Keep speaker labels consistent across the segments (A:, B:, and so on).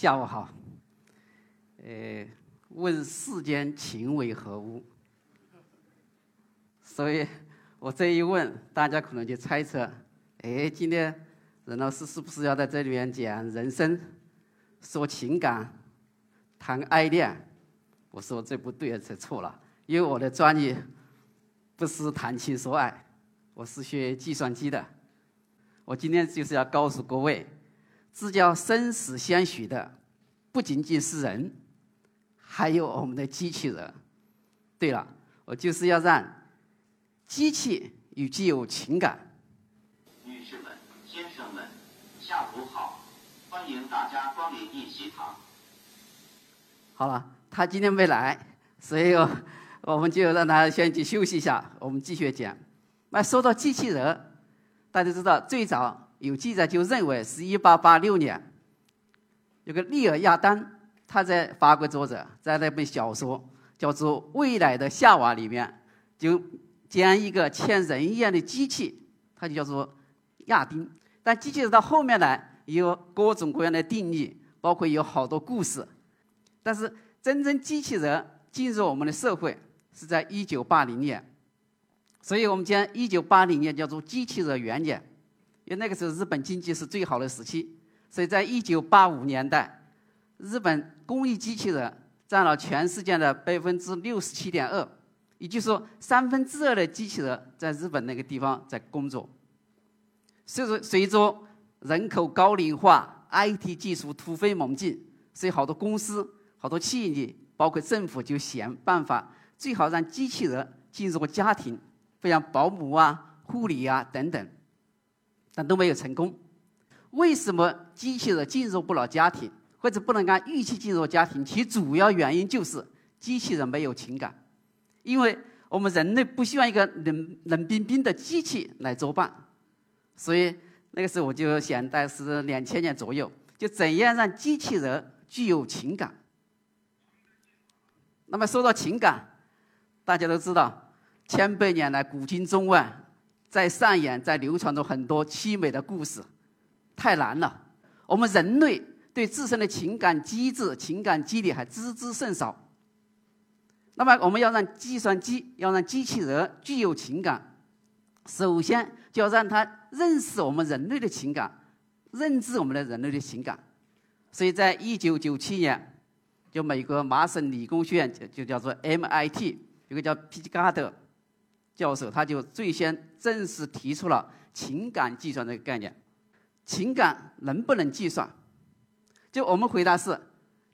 A: 下午好。呃，问世间情为何物？所以我这一问，大家可能就猜测：哎，今天任老师是不是要在这里面讲人生、说情感、谈爱恋？我说这不对，这错了，因为我的专业不是谈情说爱，我是学计算机的。我今天就是要告诉各位。这叫生死相许的，不仅仅是人，还有我们的机器人。对了，我就是要让机器与具有情感。
B: 女士们、先生们，下午好，欢迎大家光临一席堂。
A: 好了，他今天没来，所以我们就让他先去休息一下。我们继续讲。那说到机器人，大家知道最早。有记载就认为是一八八六年，有个利尔亚当，他在法国作者，在那本小说叫做《未来的夏娃》里面，就将一个像人一样的机器，它就叫做亚丁。但机器人到后面呢，有各种各样的定义，包括有好多故事。但是真正机器人进入我们的社会是在一九八零年，所以我们将一九八零年叫做机器人元年。因为那个时候日本经济是最好的时期，所以在一九八五年代，日本工艺机器人占了全世界的百分之六十七点二，也就是说三分之二的机器人在日本那个地方在工作。随着随着人口高龄化，IT 技术突飞猛进，所以好多公司、好多企业，包括政府就想办法，最好让机器人进入家庭，不像保姆啊、护理啊等等。都没有成功。为什么机器人进入不了家庭，或者不能按预期进入家庭？其主要原因就是机器人没有情感，因为我们人类不希望一个冷冷冰冰的机器来作伴。所以那个时候我就想，大概是两千年左右，就怎样让机器人具有情感。那么说到情感，大家都知道，千百年来古今中外。在上演，在流传着很多凄美的故事，太难了。我们人类对自身的情感机制、情感机理还知之甚少。那么，我们要让计算机、要让机器人具有情感，首先就要让它认识我们人类的情感，认知我们的人类的情感。所以在一九九七年，就美国麻省理工学院就就叫做 MIT，有个叫皮加德。教授他就最先正式提出了情感计算这个概念。情感能不能计算？就我们回答是，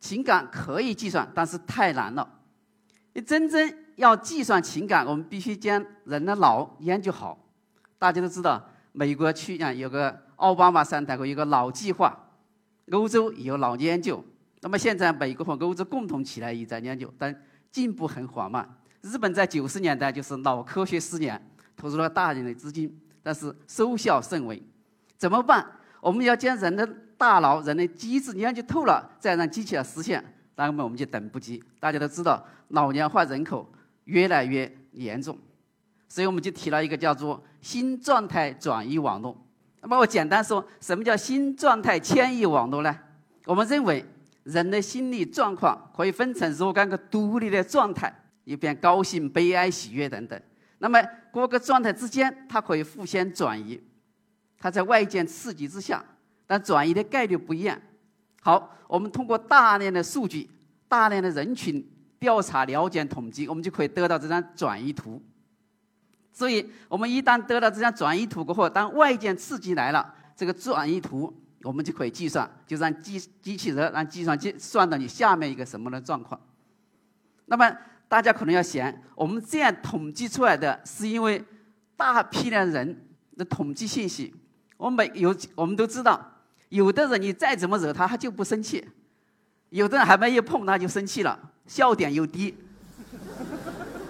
A: 情感可以计算，但是太难了。你真正要计算情感，我们必须将人的脑研究好。大家都知道，美国去年有个奥巴马上台过一个脑计划，欧洲也有脑研究。那么现在美国和欧洲共同起来也在研究，但进步很缓慢。日本在九十年代就是脑科学十年，投入了大量的资金，但是收效甚微。怎么办？我们要将人的大脑、人的机制研究透了，再让机器来实现，那么我们就等不及。大家都知道，老年化人口越来越严重，所以我们就提了一个叫做新状态转移网络。那么我简单说，什么叫新状态迁移网络呢？我们认为人的心理状况可以分成若干个独立的状态。一边高兴、悲哀、喜悦等等，那么各个状态之间，它可以互相转移。它在外界刺激之下，但转移的概率不一样。好，我们通过大量的数据、大量的人群调查、了解、统计，我们就可以得到这张转移图。所以，我们一旦得到这张转移图过后，当外界刺激来了，这个转移图我们就可以计算，就让机机器人、让计算机算到你下面一个什么的状况。那么。大家可能要想，我们这样统计出来的是因为大批量人的统计信息。我每有我们都知道，有的人你再怎么惹他，他就不生气；有的人还没有碰他就生气了，笑点又低。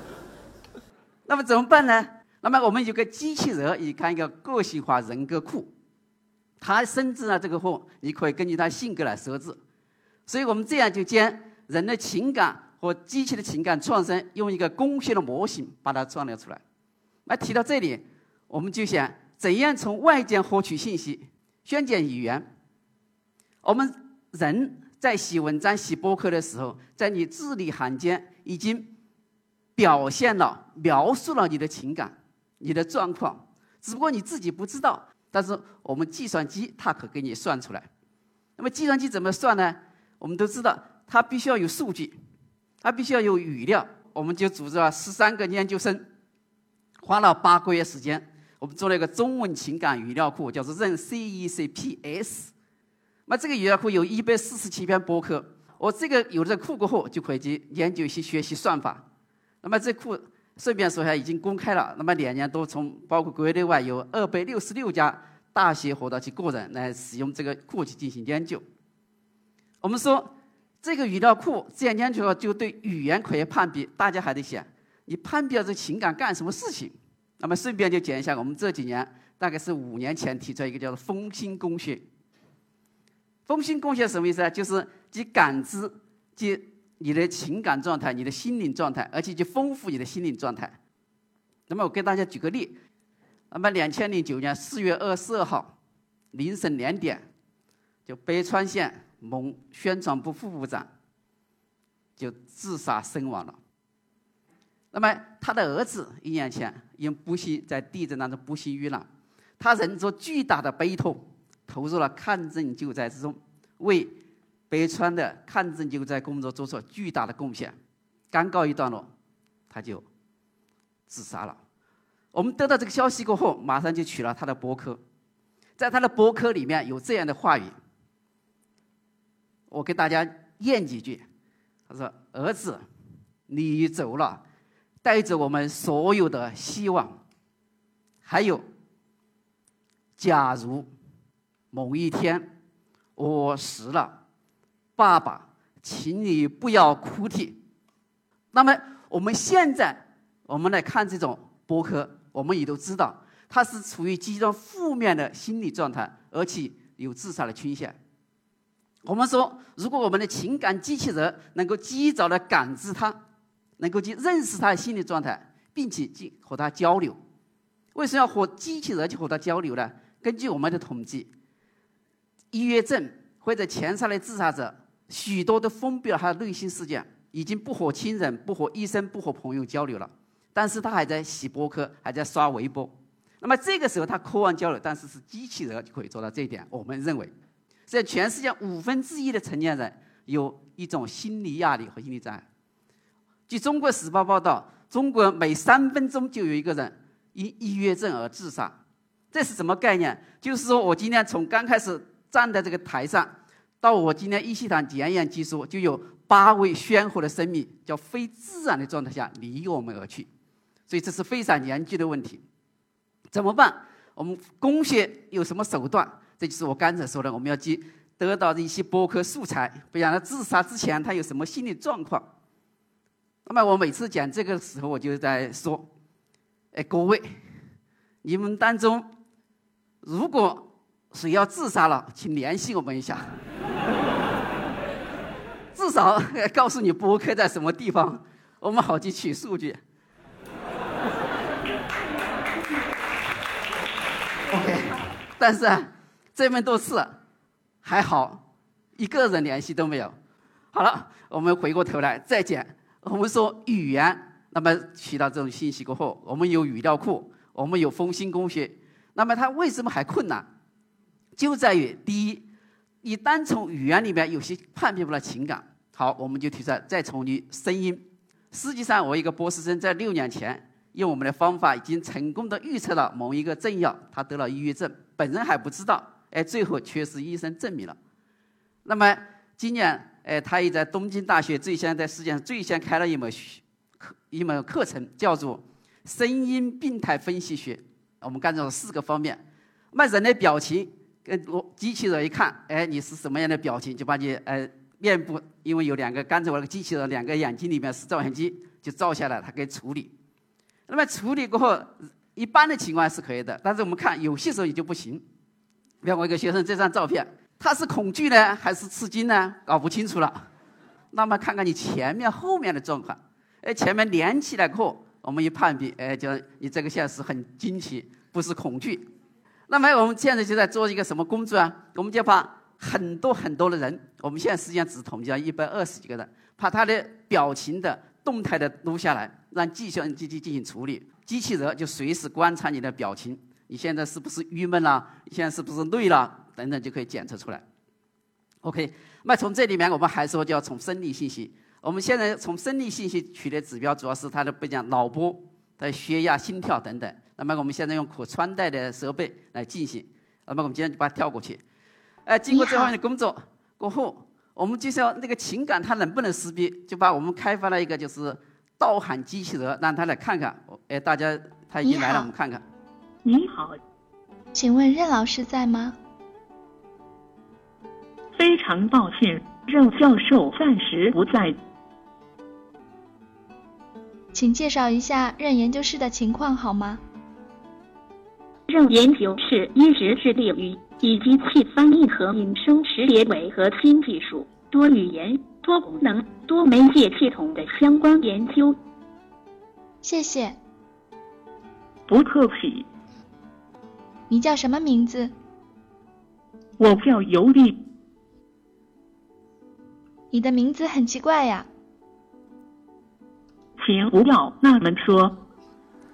A: 那么怎么办呢？那么我们有个机器人，你看一个个性化人格库，它生成了这个货，你可以根据它性格来设置。所以我们这样就将人的情感。和机器的情感创生，用一个工学的模型把它创造出来。那提到这里，我们就想怎样从外界获取信息、宣讲语言。我们人在写文章、写博客的时候，在你字里行间已经表现了、描述了你的情感、你的状况，只不过你自己不知道。但是我们计算机它可给你算出来。那么计算机怎么算呢？我们都知道，它必须要有数据，它必须要有语料。我们就组织了十三个研究生，花了八个月时间，我们做了一个中文情感语料库，叫做任 CECPS。那这个语料库有一百四十七篇博客，我这个有了这库过后，就可以去研究一些学习算法。那么这库顺便说一下，已经公开了。那么两年多，从包括国内外有二百六十六家大学和到其个人来使用这个库去进行研究。我们说这个语料库这样研究了，就对语言可以判别。大家还得想，你判别这情感干什么事情？那么顺便就讲一下，我们这几年大概是五年前提出来一个叫做“风心工学”。风心贡献什么意思啊？就是即感知，即你的情感状态、你的心灵状态，而且去丰富你的心灵状态。那么我给大家举个例，那么两千零九年四月二十二号凌晨两点，就北川县某宣传部副部长就自杀身亡了。那么他的儿子一年前因不幸在地震当中不幸遇难，他忍着巨大的悲痛。投入了抗震救灾之中，为北川的抗震救灾工作做出巨大的贡献。刚告一段落，他就自杀了。我们得到这个消息过后，马上就取了他的博客，在他的博客里面有这样的话语，我给大家念几句。他说：“儿子，你走了，带着我们所有的希望。还有，假如。”某一天，我死了，爸爸，请你不要哭啼。那么我们现在，我们来看这种博客，我们也都知道，他是处于极端负面的心理状态，而且有自杀的倾向。我们说，如果我们的情感机器人能够及早的感知他，能够去认识他的心理状态，并且去和他交流，为什么要和机器人去和他交流呢？根据我们的统计。抑郁症或者前三的自杀者，许多都封闭了他的内心世界，已经不和亲人、不和医生、不和朋友交流了。但是他还在洗博客，还在刷微博。那么这个时候他渴望交流，但是是机器人就可以做到这一点。我们认为，在全世界五分之一的成年人有一种心理压力和心理障碍。据《中国时报》报道，中国每三分钟就有一个人因抑郁症而自杀。这是什么概念？就是说我今天从刚开始。站在这个台上，到我今天一系堂检验技术，就有八位鲜活的生命，叫非自然的状态下离我们而去，所以这是非常严峻的问题。怎么办？我们工学有什么手段？这就是我刚才说的，我们要去得到一些博客素材，不然他自杀之前他有什么心理状况。那么我每次讲这个时候，我就在说：哎，各位，你们当中如果。谁要自杀了，请联系我们一下。至少告诉你博客在什么地方，我们好去取数据。OK，但是啊这么多次还好，一个人联系都没有。好了，我们回过头来再讲。我们说语言，那么取到这种信息过后，我们有语料库，我们有风心工学，那么它为什么还困难？就在于第一，你单从语言里面有些判别不了情感。好，我们就提出来，再从你声音。实际上，我一个博士生在六年前用我们的方法已经成功的预测了某一个政要，他得了抑郁症，本人还不知道。哎，最后确实医生证明了。那么今年，哎，他也在东京大学最先在世界上最先开了一门课，一门课程，叫做声音病态分析学。我们干了四个方面，那人的表情。跟我机器人一看，哎，你是什么样的表情，就把你呃面部，因为有两个，刚才我那个机器人两个眼睛里面是照相机，就照下来，它可以处理。那么处理过后，一般的情况是可以的，但是我们看有些时候也就不行。比方我一个学生这张照片，他是恐惧呢，还是吃惊呢？搞不清楚了。那么看看你前面后面的状况，哎，前面连起来过后，我们一判别，哎，就你这个现实很惊奇，不是恐惧。那么我们现在就在做一个什么工作啊？我们就把很多很多的人，我们现在实际上只统计了一百二十几个人，把他的表情的动态的录下来，让计算机去进行处理。机器人就随时观察你的表情，你现在是不是郁闷啦？你现在是不是累了？等等就可以检测出来。OK，那从这里面我们还说就要从生理信息。我们现在从生理信息取的指标主要是它的不讲脑波、的血压、心跳等等。那么我们现在用可穿戴的设备来进行。那么我们今天就把它跳过去。哎，经过这方面的工作过后，我们就是要那个情感它能不能识别，就把我们开发了一个就是盗喊机器人，让他来看看。哎，大家他已经来了，我们看看。
C: 你好，
D: 请问任老师在吗？
C: 非常抱歉，任教授暂时不在。
D: 请介绍一下任研究室的情况好吗？
C: 任研究室一直致力于以机器翻译和影声识别为核心技术、多语言、多功能、多媒介系统的相关研究。
D: 谢谢。
C: 不客气。
D: 你叫什么名字？
C: 我叫尤利。
D: 你的名字很奇怪呀。
C: 请不要那么说。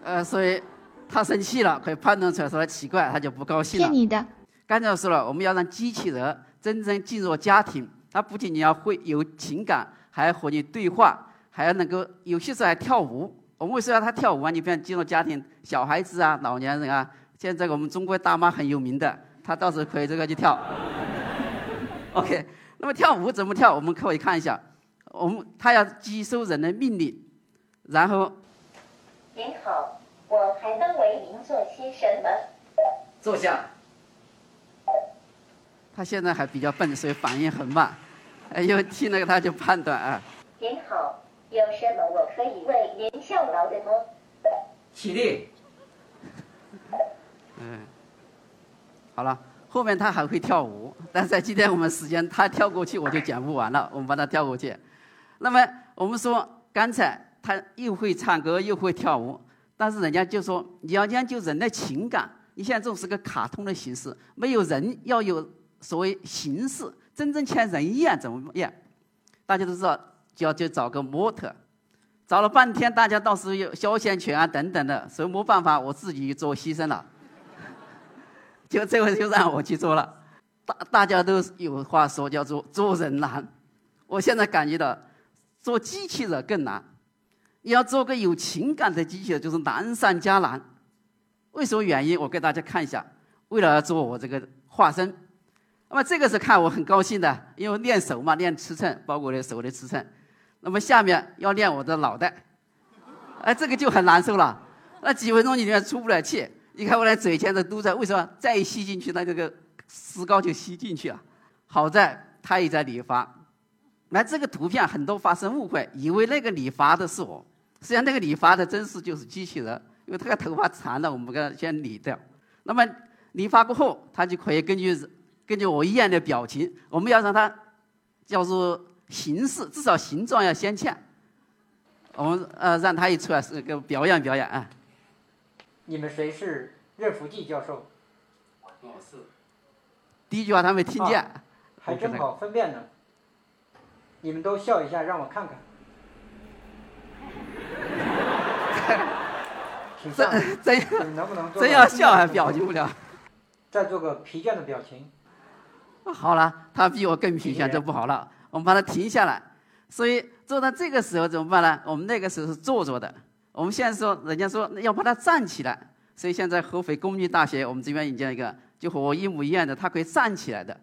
A: 呃，所以他生气了，可以判断出来说他奇怪，他就不高兴了。
D: 骗你的。
A: 刚才说了，我们要让机器人真正进入家庭，它不仅仅要会有情感，还要和你对话，还要能够有些时候还跳舞。我们为什么要他跳舞啊？你不要进入家庭，小孩子啊，老年人啊，现在我们中国大妈很有名的，她到时候可以这个去跳。OK，那么跳舞怎么跳？我们可以看一下，我们她要接收人的命令。然后，
E: 您好，我还能为您做些什么？
A: 坐下。他现在还比较笨，所以反应很慢。哎，因为听那个他就判断啊。
E: 您好，有什么我可以为您效劳的吗？
A: 起立。嗯，好了，后面他还会跳舞，但是在今天我们时间他跳过去我就讲不完了，我们把他跳过去。那么我们说刚才。他又会唱歌又会跳舞，但是人家就说你要研究人的情感，你现在这种是个卡通的形式，没有人要有所谓形式，真正像人一样怎么样？大家都知道，就要就找个模特，找了半天，大家到时候有肖像权啊等等的，所以没办法，我自己做牺牲了，就这回就让我去做了。大大家都有话说，叫做做人难，我现在感觉到做机器人更难。你要做个有情感的机器人，就是难上加难。为什么原因？我给大家看一下。为了要做我这个化身，那么这个是看我很高兴的，因为练手嘛，练尺寸，包括我的手的尺寸。那么下面要练我的脑袋，哎，这个就很难受了。那几分钟里面出不了气。你看我的嘴前的都在，为什么再吸进去，那这个石膏就吸进去了。好在他也在理发。那这个图片很多发生误会，以为那个理发的是我。实际上，那个理发的真是就是机器人，因为他的头发长了，我们给他先理掉。那么理发过后，他就可以根据根据我一样的表情，我们要让他叫做形式，至少形状要先欠。我们呃让他一出来是个表演表演啊。
F: 你们谁是任福记教授？
A: 我是。第一句话他没听见。
F: 还真好分辨呢。你们都笑一下，让我看看。
A: 真真真要笑还表情不了。
F: 再做个疲倦的表情。
A: 好了，他比我更疲倦，这不好了。我们把它停下来。所以做到这个时候怎么办呢？我们那个时候是坐着的。我们现在说，人家说要把它站起来。所以现在合肥工业大学我们这边引进一个，就和我一模一样的，它可以站起来的。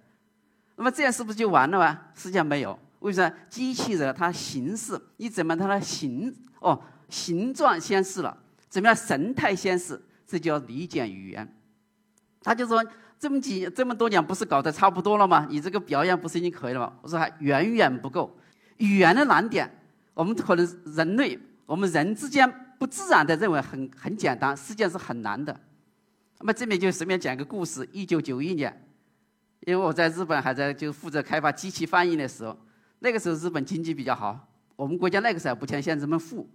A: 那么这样是不是就完了吗？实际上没有。为什么？机器人它形式，你怎么它的形哦？形状先是了，怎么样？神态先是，这叫理解语言。他就说这么几这么多年不是搞得差不多了吗？你这个表演不是已经可以了吗？我说还远远不够。语言的难点，我们可能人类，我们人之间不自然的认为很很简单，实际上是很难的。那么这边就随便讲一个故事：一九九一年，因为我在日本还在就负责开发机器翻译的时候，那个时候日本经济比较好，我们国家那个时候不像现在这么富。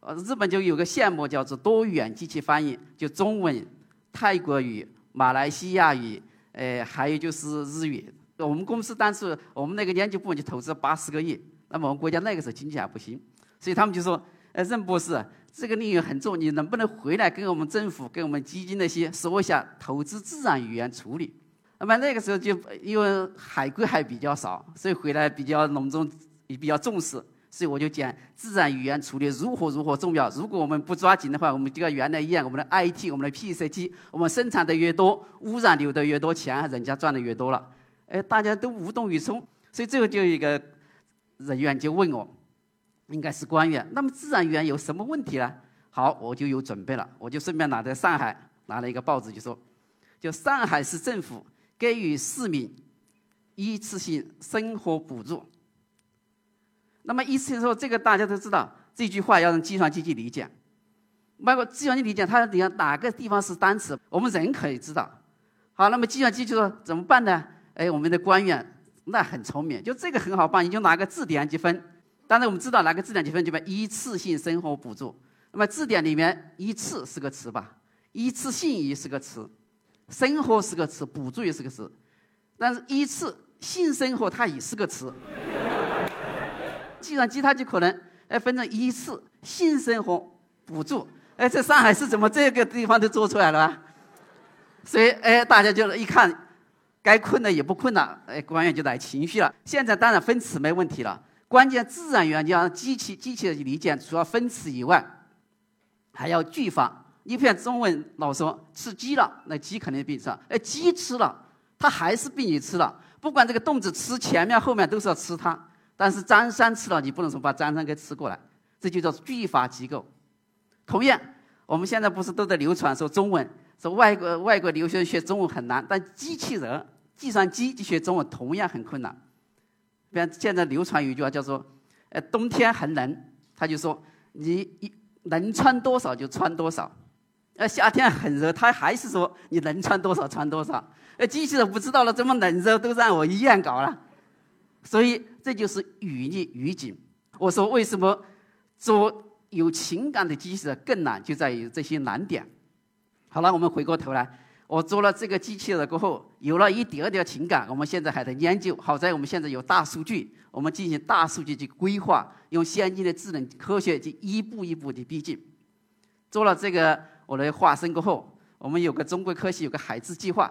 A: 呃，日本就有个项目叫做多语机器翻译，就中文、泰国语、马来西亚语，呃，还有就是日语，我们公司当时我们那个研究部门就投资八十个亿，那么我们国家那个时候经济还不行，所以他们就说：“呃，任博士，这个领域很重，你能不能回来跟我们政府、跟我们基金那些说一下投资自然语言处理？”那么那个时候就因为海归还比较少，所以回来比较隆重，也比较重视。所以我就讲自然语言处理如何如何重要。如果我们不抓紧的话，我们就跟原来一样，我们的 IT、我们的 PCT，我们生产的越多，污染流的越多，钱人家赚的越多了。哎，大家都无动于衷。所以最后就有一个人员就问我，应该是官员，那么自然语言有什么问题呢？好，我就有准备了，我就顺便拿在上海拿了一个报纸，就说，就上海市政府给予市民一次性生活补助。那么意思是说，这个大家都知道，这句话要用计算机去理解。包括计算机理解，它底下哪个地方是单词，我们人可以知道。好，那么计算机就说怎么办呢？哎，我们的官员那很聪明，就这个很好办，你就拿个字典积分。当然我们知道拿个字典积分，就把一次性生活补助。那么字典里面一次是个词吧？一次性也是个词，生活是个词，补助也是个词。但是一次性生活它也是个词。计算机它就可能哎分成一次性生活补助，哎，在上海市怎么这个地方都做出来了？所以哎，大家就一看，该困的也不困了，哎，官员就来情绪了。现在当然分词没问题了，关键自然语言就让机器机器的理解，除了分词以外，还要句法。你比如中文老说吃鸡了，那鸡肯定被你吃，哎，鸡吃了，它还是被你吃了，不管这个动词吃前面后面都是要吃它。但是张三吃了，你不能说把张三给吃过来，这就叫句法机构。同样，我们现在不是都在流传说中文，说外国外国留学生学中文很难，但机器人、计算机去学中文同样很困难。比方现在流传有一句话叫做：“呃，冬天很冷，他就说你一能穿多少就穿多少；呃，夏天很热，他还是说你能穿多少穿多少。呃，机器人不知道了，这么冷热都让我一样搞了。”所以这就是语义语境。我说为什么做有情感的机器人更难，就在于这些难点。好了，我们回过头来，我做了这个机器人过后，有了一点点情感。我们现在还在研究。好在我们现在有大数据，我们进行大数据去规划，用先进的智能科学去一步一步的逼近。做了这个我的化身过后，我们有个中国科学有个海智计划，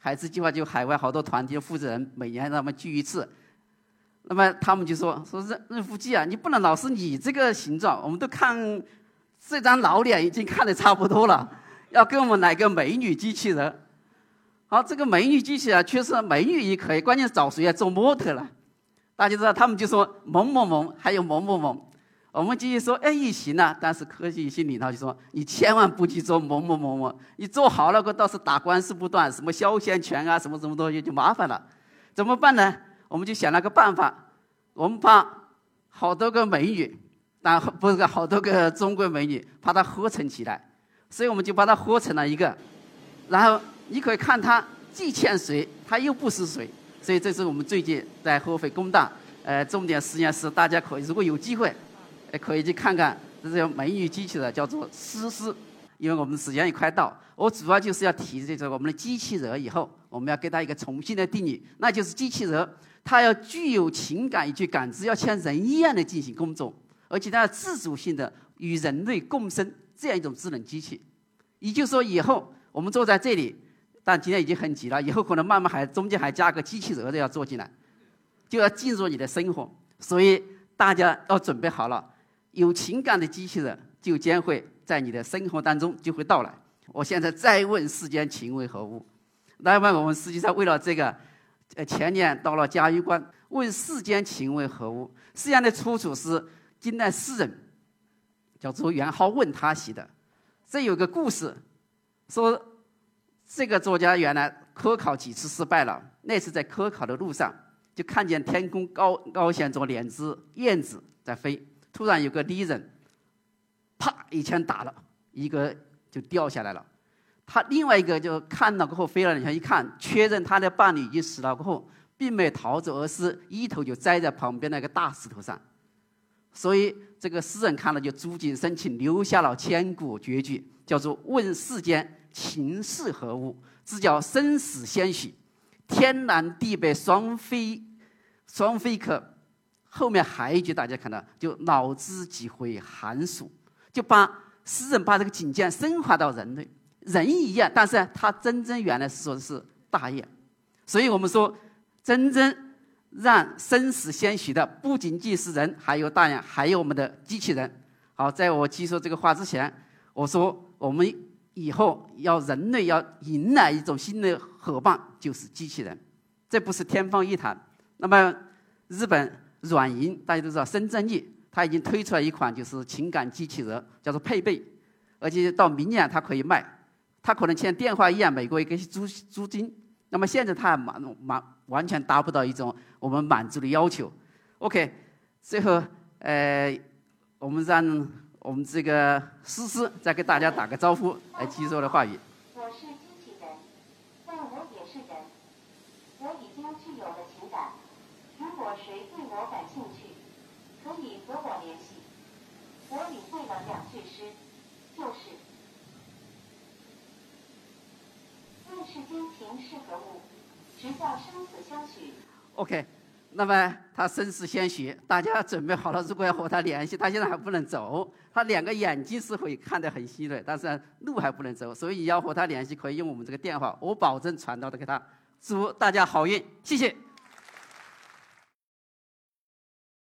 A: 海智计划就海外好多团体的负责人每年让他们聚一次。那么他们就说说任任福基啊，你不能老是你这个形状，我们都看这张老脸已经看得差不多了，要给我们来个美女机器人。好，这个美女机器人确实美女也可以，关键找谁来做模特了。大家知道，他们就说某某某，还有某某某。我们继续说，哎，也行啊，但是科技心理他就说，你千万不去做某某某某，你做好了，可倒是打官司不断，什么肖像权啊，什么什么东西就麻烦了。怎么办呢？我们就想了个办法，我们把好多个美女，但不是好多个中国美女，把它合成起来，所以我们就把它合成了一个，然后你可以看它既欠水，它又不是水，所以这是我们最近在合肥工大呃重点实验室，大家可以如果有机会，可以去看看这叫美女机器人，叫做思思。因为我们时间也快到，我主要就是要提这个我们的机器人以后，我们要给它一个重新的定义，那就是机器人。它要具有情感以及感知，要像人一样的进行工作，而且它要自主性的与人类共生，这样一种智能机器。也就是说，以后我们坐在这里，但今天已经很挤了，以后可能慢慢还中间还加个机器人都要坐进来，就要进入你的生活。所以大家要准备好了，有情感的机器人就将会在你的生活当中就会到来。我现在再问世间情为何物？那么我们实际上为了这个。呃，前年到了嘉峪关，问世间情为何物？实际上的出处是金代诗人叫做元好问他写的。这有个故事，说这个作家原来科考几次失败了，那次在科考的路上，就看见天空高高悬着两只燕子在飞，突然有个敌人，啪一枪打了，一个就掉下来了。他另外一个就看了过后飞了两下，一看确认他的伴侣已经死了过后，并没有逃走，而是一头就栽在旁边那个大石头上。所以这个诗人看了就触景生情，留下了千古绝句，叫做“问世间情是何物？只叫生死相许，天南地北双飞，双飞客。后面还一句大家看到，就脑知几回寒暑，就把诗人把这个境界升华到人类，人一样，但是他真正原来是说的是大雁，所以我们说，真正让生死相许的不仅仅是人，还有大雁，还有我们的机器人。好，在我提出这个话之前，我说我们以后要人类要迎来一种新的伙伴，就是机器人，这不是天方夜谭。那么日本。软银大家都知道，深圳力它已经推出了一款就是情感机器人，叫做配备，而且到明年它可以卖，它可能像电话一样每个月给租租金。那么现在它满满完全达不到一种我们满足的要求。OK，最后呃，我们让我们这个思思再给大家打个招呼，来继续我的话语。
E: 我是机器人，但我也是人，我已经具有了情感。如果谁对我感兴趣，可以和我联系。我领会了两句诗，就是“问世间情是何物，直教生死相许。”
A: OK，那么他生死相许，大家准备好了，如果要和他联系，他现在还不能走，他两个眼睛是会看得很细的，但是路还不能走，所以要和他联系，可以用我们这个电话，我保证传到的给他。祝大家好运，谢谢。